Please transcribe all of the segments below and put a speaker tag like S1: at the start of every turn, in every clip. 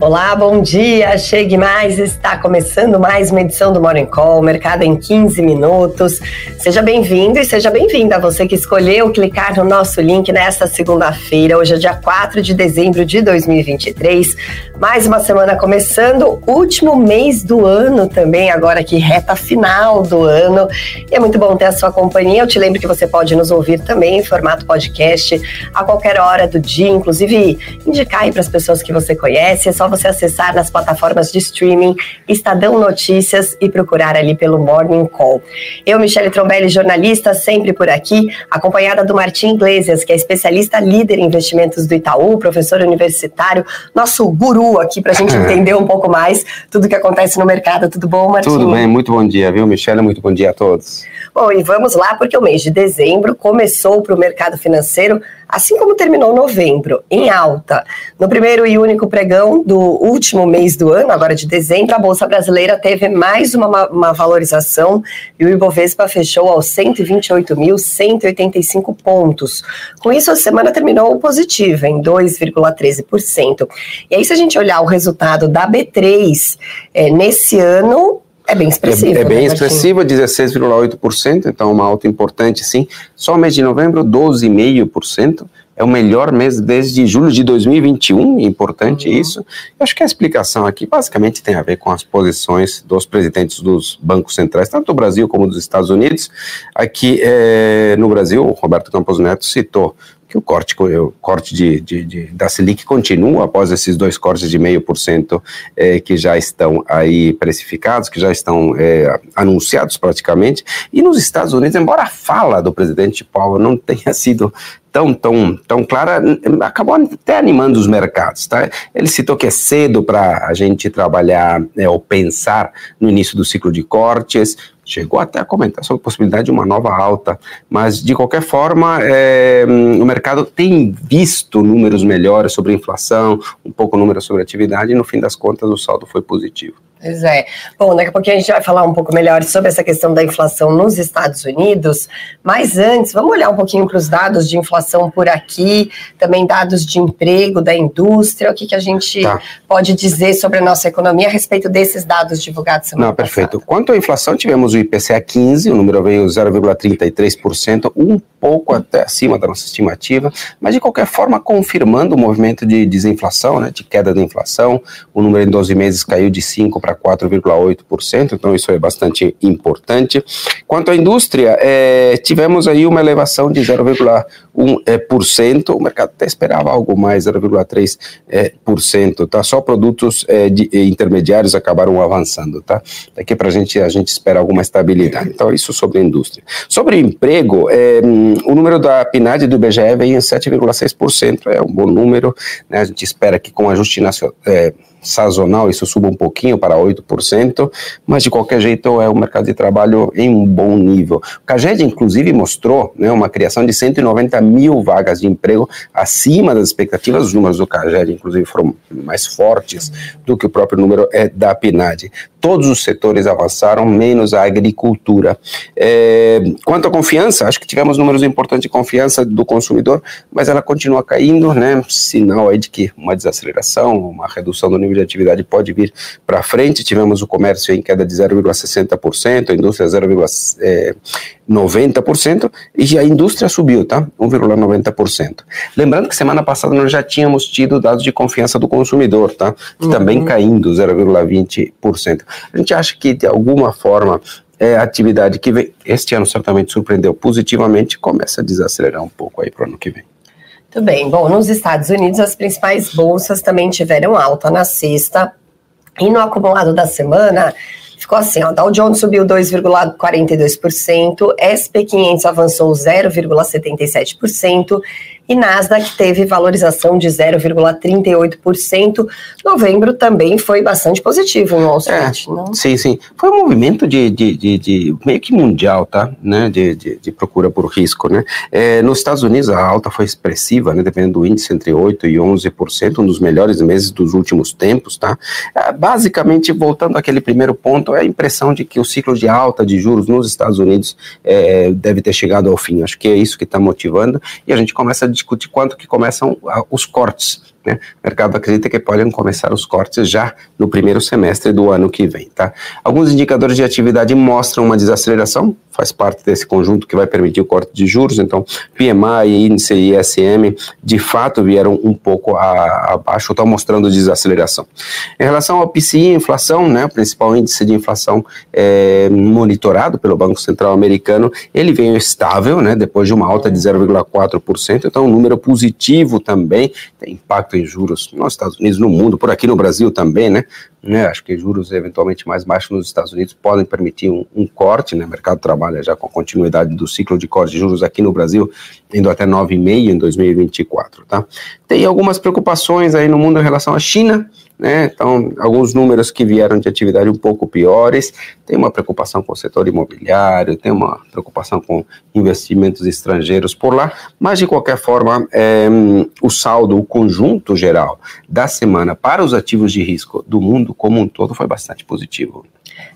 S1: Olá, bom dia. Chegue mais. Está começando mais uma edição do Morning Call, Mercado em 15 minutos. Seja bem-vindo e seja bem-vinda você que escolheu clicar no nosso link nesta segunda-feira. Hoje é dia 4 de dezembro de 2023. Mais uma semana começando, último mês do ano também, agora que reta final do ano. E é muito bom ter a sua companhia. Eu te lembro que você pode nos ouvir também em formato podcast a qualquer hora do dia, inclusive indicar aí para as pessoas que você conhece. É só você acessar nas plataformas de streaming Estadão Notícias e procurar ali pelo Morning Call. Eu, Michele Trombelli, jornalista, sempre por aqui, acompanhada do Martim Iglesias, que é especialista líder em investimentos do Itaú, professor universitário, nosso guru aqui para a gente entender um pouco mais tudo o que acontece no mercado. Tudo bom, Martim?
S2: Tudo bem, muito bom dia, viu, Michele? Muito bom dia a todos.
S1: Bom, e vamos lá, porque o mês de dezembro começou para o mercado financeiro assim como terminou novembro, em alta. No primeiro e único pregão do último mês do ano, agora de dezembro, a Bolsa Brasileira teve mais uma, uma valorização e o Ibovespa fechou aos 128.185 pontos. Com isso, a semana terminou positiva, em 2,13%. E aí, se a gente olhar o resultado da B3 é, nesse ano, é bem expressivo.
S2: É, é bem né, expressivo, 16,8%, então uma alta importante, sim. Só o mês de novembro, 12,5%. É o melhor mês desde julho de 2021, importante uhum. isso. Eu acho que a explicação aqui basicamente tem a ver com as posições dos presidentes dos bancos centrais, tanto do Brasil como dos Estados Unidos. Aqui é, no Brasil, o Roberto Campos Neto citou que o corte, o corte de, de, de, da Selic continua após esses dois cortes de meio por cento eh, que já estão aí precificados, que já estão é, anunciados praticamente. E nos Estados Unidos, embora a fala do presidente Powell não tenha sido tão, tão, tão clara, acabou até animando os mercados. Tá? Ele citou que é cedo para a gente trabalhar é, ou pensar no início do ciclo de cortes, chegou até a comentar sobre a possibilidade de uma nova alta, mas de qualquer forma, é, o mercado tem visto números melhores sobre a inflação, um pouco números sobre a atividade, e no fim das contas o saldo foi positivo.
S1: Pois é. Bom, daqui a pouquinho a gente vai falar um pouco melhor sobre essa questão da inflação nos Estados Unidos, mas antes, vamos olhar um pouquinho para os dados de inflação por aqui, também dados de emprego da indústria, o que, que a gente tá. pode dizer sobre a nossa economia a respeito desses dados divulgados semana
S2: Não, perfeito. Passada. Quanto à inflação, tivemos o IPCA 15, o número veio 0,33%, um pouco até acima da nossa estimativa, mas de qualquer forma confirmando o movimento de desinflação, né, de queda da inflação, o número em 12 meses caiu de 5 para para 4,8%, então isso é bastante importante. Quanto à indústria, é, tivemos aí uma elevação de 0,1%, o mercado até esperava algo mais, 0,3%, tá? Só produtos é, de, intermediários acabaram avançando, tá? Daqui para a gente, a gente espera alguma estabilidade. Então, isso sobre a indústria. Sobre emprego, é, o número da PNAD do IBGE vem em 7,6%, é um bom número, né? A gente espera que com ajuste nacional, é, sazonal, isso suba um pouquinho para 8%, mas de qualquer jeito é um mercado de trabalho em um bom nível. O CAGED, inclusive, mostrou né, uma criação de 190 mil vagas de emprego acima das expectativas, os números do CAGED, inclusive, foram mais fortes do que o próprio número é, da PNAD. Todos os setores avançaram, menos a agricultura. É, quanto à confiança, acho que tivemos números importantes de confiança do consumidor, mas ela continua caindo, né, sinal aí de que uma desaceleração, uma redução do nível de atividade pode vir para frente. Tivemos o comércio em queda de 0,60%, a indústria 0,90% e a indústria subiu, tá? 1,90%. Lembrando que semana passada nós já tínhamos tido dados de confiança do consumidor, tá? Que uhum. também caindo 0,20%. A gente acha que de alguma forma é a atividade que vem, este ano certamente surpreendeu positivamente, começa a desacelerar um pouco aí para o ano que vem.
S1: Muito bem. Bom, nos Estados Unidos, as principais bolsas também tiveram alta na sexta. E no acumulado da semana, ficou assim, ó, Dow Jones subiu 2,42%, SP500 avançou 0,77% e Nasdaq teve valorização de 0,38%. Novembro também foi bastante positivo em Wall Street, é,
S2: não? Sim, sim. Foi um movimento de, de, de, de meio que mundial, tá? Né? De, de, de procura por risco, né? É, nos Estados Unidos a alta foi expressiva, né? Dependendo do índice entre 8 e 11%, um dos melhores meses dos últimos tempos, tá? É, basicamente, voltando àquele primeiro ponto, é a impressão de que o ciclo de alta de juros nos Estados Unidos é, deve ter chegado ao fim. Acho que é isso que está motivando e a gente começa a discutir quanto que começam os cortes né? O mercado acredita que podem começar os cortes já no primeiro semestre do ano que vem. Tá? Alguns indicadores de atividade mostram uma desaceleração, faz parte desse conjunto que vai permitir o corte de juros, então PMI, índice ISM, de fato vieram um pouco abaixo, estão mostrando desaceleração. Em relação ao PCI, inflação, né, o principal índice de inflação é, monitorado pelo Banco Central americano, ele veio estável, né, depois de uma alta de 0,4%, então um número positivo também, tem impacto em juros nos Estados Unidos, no mundo, por aqui no Brasil também, né? né acho que juros eventualmente mais baixos nos Estados Unidos podem permitir um, um corte, né? O mercado trabalha já com a continuidade do ciclo de corte de juros aqui no Brasil, indo até 9,5 em 2024, tá? Tem algumas preocupações aí no mundo em relação à China, né? Então, alguns números que vieram de atividade um pouco piores, tem uma preocupação com o setor imobiliário, tem uma preocupação com investimentos estrangeiros por lá, mas de qualquer forma, é, o saldo, o conjunto geral da semana para os ativos de risco do mundo como um todo foi bastante positivo.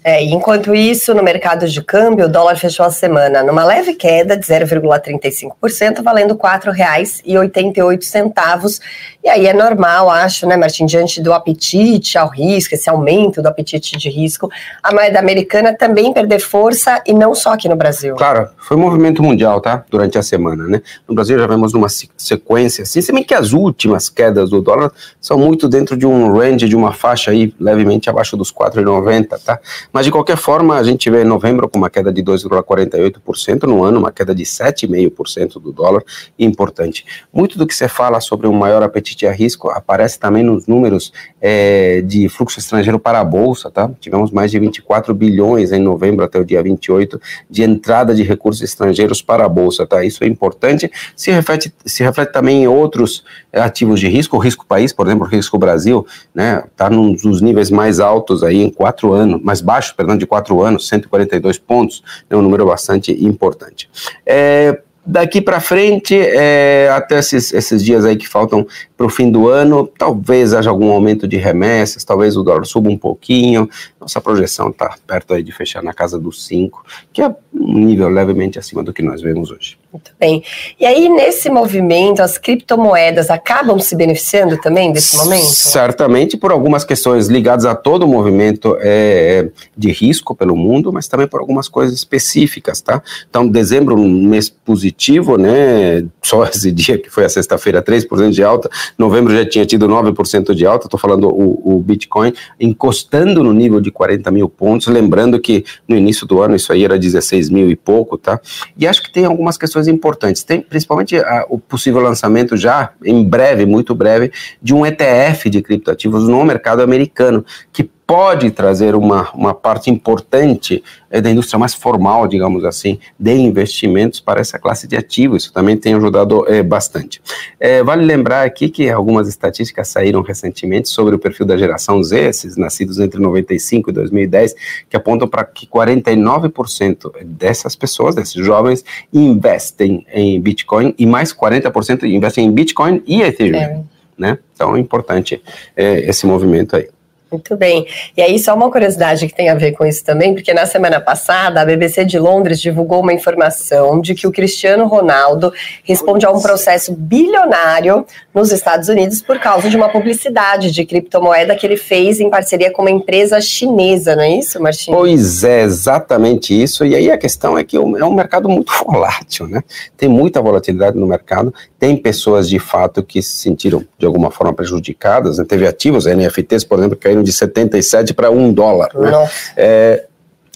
S1: É, enquanto isso, no mercado de câmbio, o dólar fechou a semana numa leve queda de 0,35%, valendo R$ 4,88. E aí é normal, acho, né, Martin, diante do apetite ao risco, esse aumento do apetite de risco, a moeda americana também perder força e não só aqui no Brasil.
S2: Claro, foi um movimento mundial, tá? Durante a semana, né? No Brasil já vemos numa sequência, assim, se bem que as últimas quedas do dólar são muito dentro de um range, de uma faixa aí levemente abaixo dos 4,90, tá? Mas, de qualquer forma, a gente vê novembro com uma queda de 2,48% no ano, uma queda de 7,5% do dólar, importante. Muito do que você fala sobre um maior apetite a risco aparece também nos números é, de fluxo estrangeiro para a Bolsa, tá? Tivemos mais de 24 bilhões em novembro até o dia 28 de entrada de recursos estrangeiros para a Bolsa, tá? Isso é importante, se reflete, se reflete também em outros ativos de risco, o risco país, por exemplo, o risco Brasil, né? Tá nos níveis mais altos aí em quatro anos, mais baixo, perdão, de quatro anos, 142 pontos, é um número bastante importante. É, daqui para frente, é, até esses, esses dias aí que faltam para o fim do ano, talvez haja algum aumento de remessas, talvez o dólar suba um pouquinho. Nossa projeção está perto aí de fechar na casa dos 5, que é um nível levemente acima do que nós vemos hoje.
S1: Muito bem. E aí, nesse movimento, as criptomoedas acabam se beneficiando também desse momento?
S2: Certamente por algumas questões ligadas a todo o movimento é, de risco pelo mundo, mas também por algumas coisas específicas, tá? Então, dezembro, um mês positivo, né? Só esse dia que foi a sexta-feira, 3% de alta. Novembro já tinha tido 9% de alta. Estou falando o, o Bitcoin encostando no nível de 40 mil pontos. Lembrando que no início do ano isso aí era 16 mil e pouco, tá? E acho que tem algumas questões importantes. Tem principalmente a, o possível lançamento já, em breve, muito breve, de um ETF de criptoativos no mercado americano, que pode trazer uma, uma parte importante é, da indústria mais formal, digamos assim, de investimentos para essa classe de ativos. Isso também tem ajudado é, bastante. É, vale lembrar aqui que algumas estatísticas saíram recentemente sobre o perfil da geração Z, esses nascidos entre 95 e 2010, que apontam para que 49% dessas pessoas, desses jovens, investem em Bitcoin e mais 40% investem em Bitcoin e Ethereum. É. Né? Então é importante esse movimento aí.
S1: Muito bem. E aí, só uma curiosidade que tem a ver com isso também, porque na semana passada a BBC de Londres divulgou uma informação de que o Cristiano Ronaldo responde a um processo bilionário nos Estados Unidos por causa de uma publicidade de criptomoeda que ele fez em parceria com uma empresa chinesa, não é isso, Martinho?
S2: Pois é, exatamente isso. E aí a questão é que é um mercado muito volátil, né? Tem muita volatilidade no mercado, tem pessoas de fato que se sentiram de alguma forma prejudicadas, né? teve ativos, NFTs, por exemplo, caíram de 77 para 1 dólar. Né? É,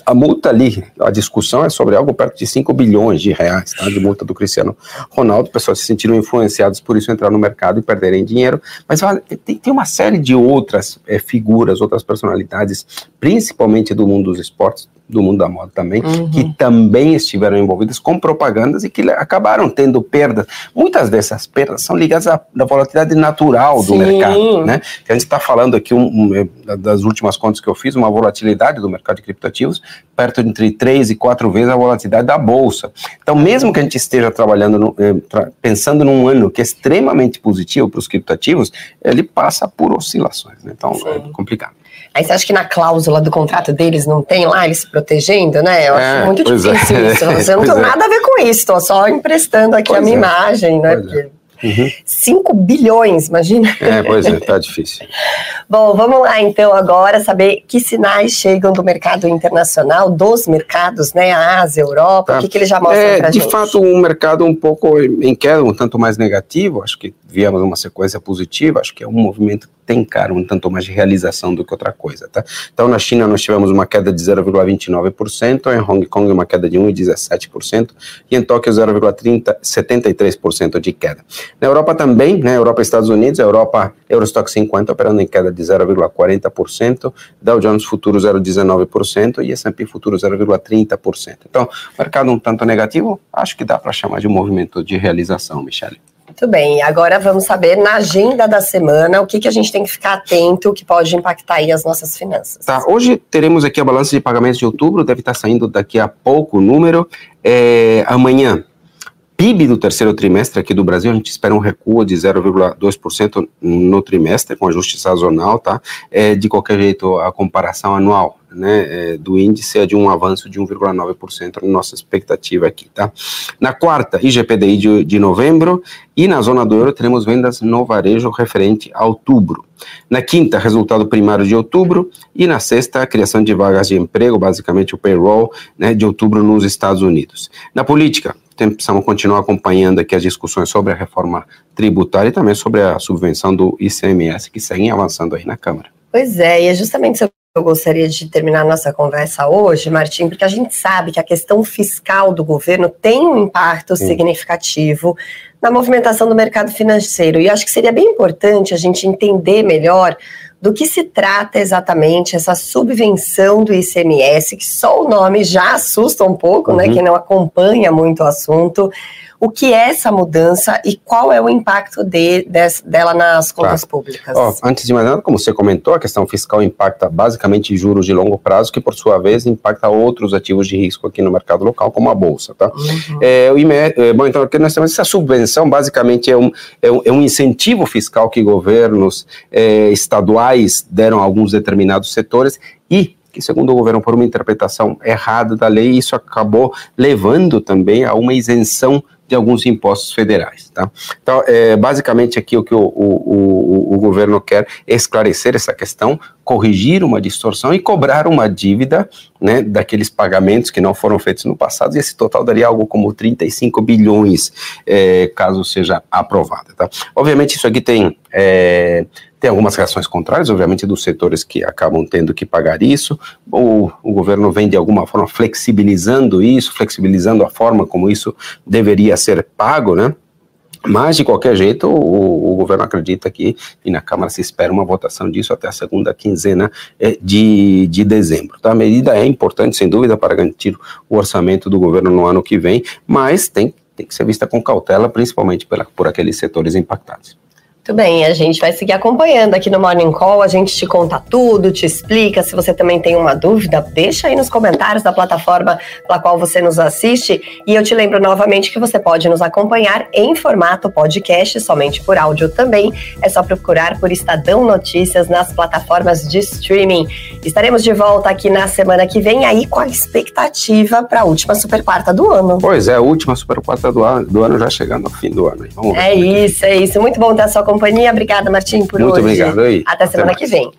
S2: a multa ali, a discussão é sobre algo perto de 5 bilhões de reais, tá, de multa do Cristiano Ronaldo, pessoas se sentiram influenciadas por isso entrar no mercado e perderem dinheiro, mas tem, tem uma série de outras é, figuras, outras personalidades principalmente do mundo dos esportes, do mundo da moda também, uhum. que também estiveram envolvidas com propagandas e que acabaram tendo perdas. Muitas dessas perdas são ligadas à, à volatilidade natural do Sim. mercado, né? Que a gente está falando aqui, um, um, das últimas contas que eu fiz, uma volatilidade do mercado de criptativos perto de entre três e quatro vezes a volatilidade da bolsa. Então, mesmo que a gente esteja trabalhando, no, eh, tra pensando num ano que é extremamente positivo para os criptativos, ele passa por oscilações, né? Então, Sim. é complicado.
S1: Aí você acha que na cláusula do contrato deles não tem lá eles se protegendo, né? Eu acho é, muito é. difícil é. isso. Você não tem é. nada a ver com isso, estou só emprestando aqui pois a minha é. imagem, né? Porque Uhum. 5 bilhões, imagina.
S2: É, pois é, tá difícil.
S1: Bom, vamos lá então agora saber que sinais chegam do mercado internacional, dos mercados, né? A Ásia, a Europa, tá. o que, que eles já mostram é,
S2: pra de gente? De fato, um mercado um pouco em queda, um tanto mais negativo, acho que viemos uma sequência positiva, acho que é um movimento tem, cara, um tanto mais de realização do que outra coisa, tá? Então, na China nós tivemos uma queda de 0,29%, em Hong Kong uma queda de 1,17% e em Tóquio 0,73% de queda. Na Europa também, né, Europa e Estados Unidos, a Europa Eurostock 50 operando em queda de 0,40%, Dow Jones Futuro 0,19% e S&P Futuro 0,30%. Então, mercado um tanto negativo, acho que dá para chamar de movimento de realização, Michele.
S1: Muito bem, agora vamos saber na agenda da semana o que, que a gente tem que ficar atento que pode impactar aí as nossas finanças.
S2: Tá, hoje teremos aqui a balança de pagamentos de outubro, deve estar saindo daqui a pouco o número. É, amanhã, PIB do terceiro trimestre aqui do Brasil, a gente espera um recuo de 0,2% no trimestre, com ajuste sazonal, tá? É, de qualquer jeito, a comparação anual né, é, do índice é de um avanço de 1,9% na nossa expectativa aqui, tá? Na quarta, IGPDI de, de novembro e na zona do euro teremos vendas no varejo referente a outubro. Na quinta, resultado primário de outubro e na sexta, a criação de vagas de emprego, basicamente o payroll, né, de outubro nos Estados Unidos. Na política, precisamos continuar acompanhando aqui as discussões sobre a reforma tributária e também sobre a subvenção do ICMS que seguem avançando aí na Câmara.
S1: Pois é, e é justamente sobre eu gostaria de terminar nossa conversa hoje, Martim, porque a gente sabe que a questão fiscal do governo tem um impacto Sim. significativo na movimentação do mercado financeiro. E acho que seria bem importante a gente entender melhor do que se trata exatamente essa subvenção do ICMS, que só o nome já assusta um pouco, né, uhum. né? Quem não acompanha muito o assunto o que é essa mudança e qual é o impacto de, de, dela nas contas tá. públicas.
S2: Antes de mais nada, como você comentou, a questão fiscal impacta basicamente juros de longo prazo, que por sua vez impacta outros ativos de risco aqui no mercado local, como a Bolsa. Tá? Uhum. É, o IME, é, bom, então, nós temos essa subvenção, basicamente é um, é um, é um incentivo fiscal que governos é, estaduais deram a alguns determinados setores e que, segundo o governo, por uma interpretação errada da lei, isso acabou levando também a uma isenção de alguns impostos federais. Tá? Então, é, basicamente aqui o que o, o, o, o, governo quer é esclarecer essa questão, corrigir uma distorção e cobrar uma dívida né, daqueles pagamentos que não foram feitos no passado, e esse total daria algo como 35 bilhões, é, caso seja aprovado. Tá? Obviamente isso aqui tem... É, tem algumas reações contrárias, obviamente, dos setores que acabam tendo que pagar isso. O, o governo vem, de alguma forma, flexibilizando isso, flexibilizando a forma como isso deveria ser pago, né? Mas, de qualquer jeito, o, o, governo acredita que, e na Câmara se espera uma votação disso até a segunda quinzena eh, de, de dezembro. Tá? A medida é importante, sem dúvida, para garantir o orçamento do governo no ano que vem, mas tem, tem que ser vista com cautela, principalmente pela, por aqueles setores impactados.
S1: Muito bem, a gente vai seguir acompanhando aqui no Morning Call, a gente te conta tudo, te explica. Se você também tem uma dúvida, deixa aí nos comentários da plataforma pela qual você nos assiste. E eu te lembro novamente que você pode nos acompanhar em formato podcast, somente por áudio também. É só procurar por Estadão Notícias nas plataformas de streaming. Estaremos de volta aqui na semana que vem, aí com a expectativa para a última super quarta do ano.
S2: Pois é, a última super quarta do ano, do ano já chegando ao fim do ano.
S1: Vamos é, é isso, é isso. Muito bom ter a sua companhia. Obrigada, Martim, por
S2: Muito
S1: hoje.
S2: Muito obrigado. Aí.
S1: Até, semana que vem.